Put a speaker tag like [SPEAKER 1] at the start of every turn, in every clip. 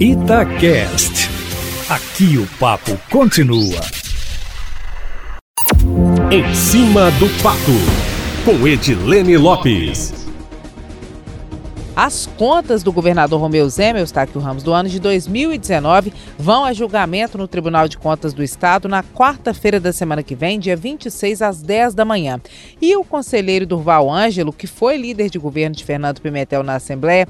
[SPEAKER 1] Itacast. Aqui o papo continua.
[SPEAKER 2] Em cima do papo, com Edilene Lopes.
[SPEAKER 3] As contas do governador Romeu Zema, Eustáquio Ramos, do ano de 2019 vão a julgamento no Tribunal de Contas do Estado na quarta-feira da semana que vem, dia 26 às 10 da manhã. E o conselheiro Durval Ângelo, que foi líder de governo de Fernando Pimentel na Assembleia,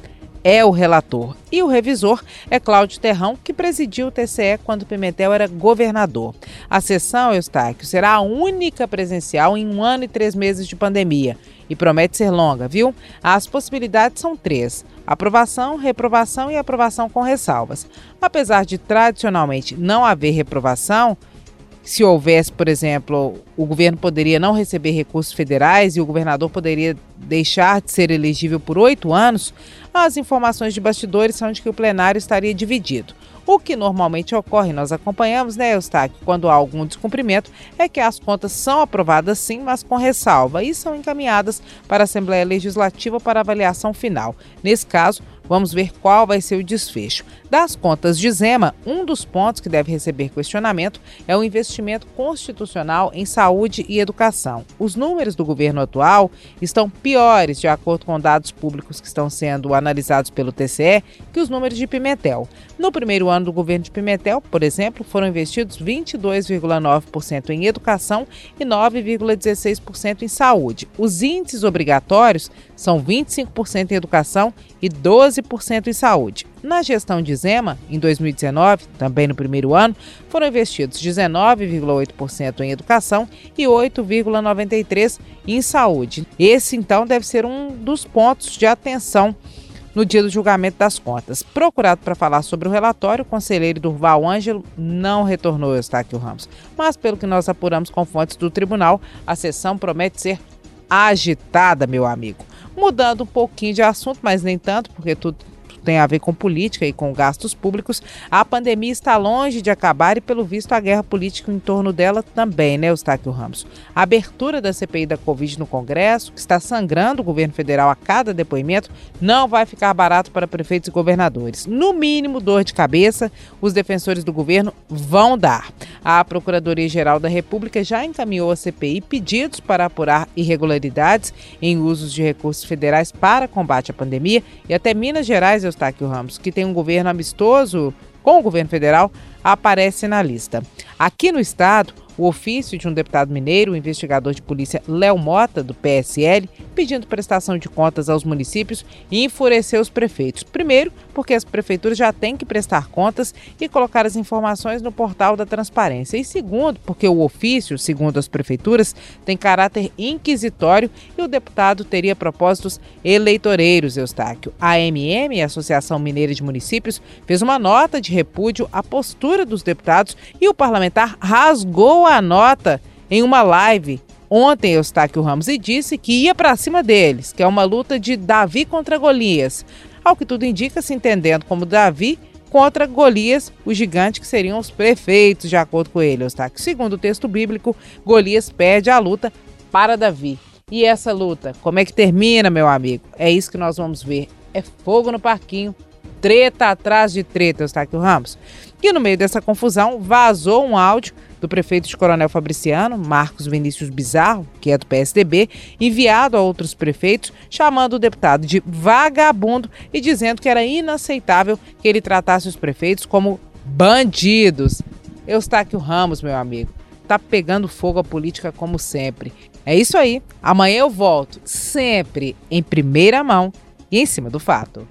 [SPEAKER 3] é o relator. E o revisor é Cláudio Terrão, que presidiu o TCE quando Pimentel era governador. A sessão, Eustáquio, será a única presencial em um ano e três meses de pandemia. E promete ser longa, viu? As possibilidades são três: aprovação, reprovação e aprovação com ressalvas. Apesar de tradicionalmente não haver reprovação, se houvesse, por exemplo, o governo poderia não receber recursos federais e o governador poderia deixar de ser elegível por oito anos, as informações de bastidores são de que o plenário estaria dividido. O que normalmente ocorre, nós acompanhamos, né, Eustáquio, quando há algum descumprimento, é que as contas são aprovadas sim, mas com ressalva e são encaminhadas para a Assembleia Legislativa para avaliação final. Nesse caso, Vamos ver qual vai ser o desfecho. Das contas de Zema, um dos pontos que deve receber questionamento é o investimento constitucional em saúde e educação. Os números do governo atual estão piores, de acordo com dados públicos que estão sendo analisados pelo TCE, que os números de Pimentel. No primeiro ano do governo de Pimentel, por exemplo, foram investidos 22,9% em educação e 9,16% em saúde. Os índices obrigatórios são 25% em educação e 12% em saúde. Na gestão de Zema, em 2019, também no primeiro ano, foram investidos 19,8% em educação e 8,93% em saúde. Esse, então, deve ser um dos pontos de atenção no dia do julgamento das contas. Procurado para falar sobre o relatório, o conselheiro Durval Ângelo não retornou ao Eustáquio Ramos. Mas, pelo que nós apuramos com fontes do tribunal, a sessão promete ser agitada, meu amigo. Mudando um pouquinho de assunto, mas nem tanto, porque tudo tem a ver com política e com gastos públicos, a pandemia está longe de acabar e, pelo visto, a guerra política em torno dela também, né, Eustáquio Ramos? A abertura da CPI da Covid no Congresso, que está sangrando o governo federal a cada depoimento, não vai ficar barato para prefeitos e governadores. No mínimo, dor de cabeça, os defensores do governo vão dar. A Procuradoria-Geral da República já encaminhou à CPI pedidos para apurar irregularidades em usos de recursos federais para combate à pandemia e até Minas Gerais, Eustáquio Ramos, que tem um governo amistoso com o governo federal, aparece na lista. Aqui no estado, o ofício de um deputado mineiro, o investigador de polícia Léo Mota, do PSL, pedindo prestação de contas aos municípios enfureceu os prefeitos. Primeiro, porque as prefeituras já têm que prestar contas e colocar as informações no portal da transparência. E segundo, porque o ofício, segundo as prefeituras, tem caráter inquisitório e o deputado teria propósitos eleitoreiros, Eustáquio. A AMM, a Associação Mineira de Municípios, fez uma nota de repúdio à postura dos deputados e o parlamentar rasgou a nota em uma live ontem, Eustáquio Ramos, e disse que ia para cima deles, que é uma luta de Davi contra Golias. Ao que tudo indica, se entendendo como Davi contra Golias, o gigante que seriam os prefeitos, de acordo com ele, Eustáquio. Segundo o texto bíblico, Golias perde a luta para Davi. E essa luta, como é que termina, meu amigo? É isso que nós vamos ver. É fogo no parquinho, treta atrás de treta, Eustáquio Ramos. E no meio dessa confusão, vazou um áudio do prefeito de Coronel Fabriciano, Marcos Vinícius Bizarro, que é do PSDB, enviado a outros prefeitos, chamando o deputado de vagabundo e dizendo que era inaceitável que ele tratasse os prefeitos como bandidos. Eustáquio Ramos, meu amigo, tá pegando fogo a política como sempre. É isso aí. Amanhã eu volto, sempre em primeira mão e em cima do fato.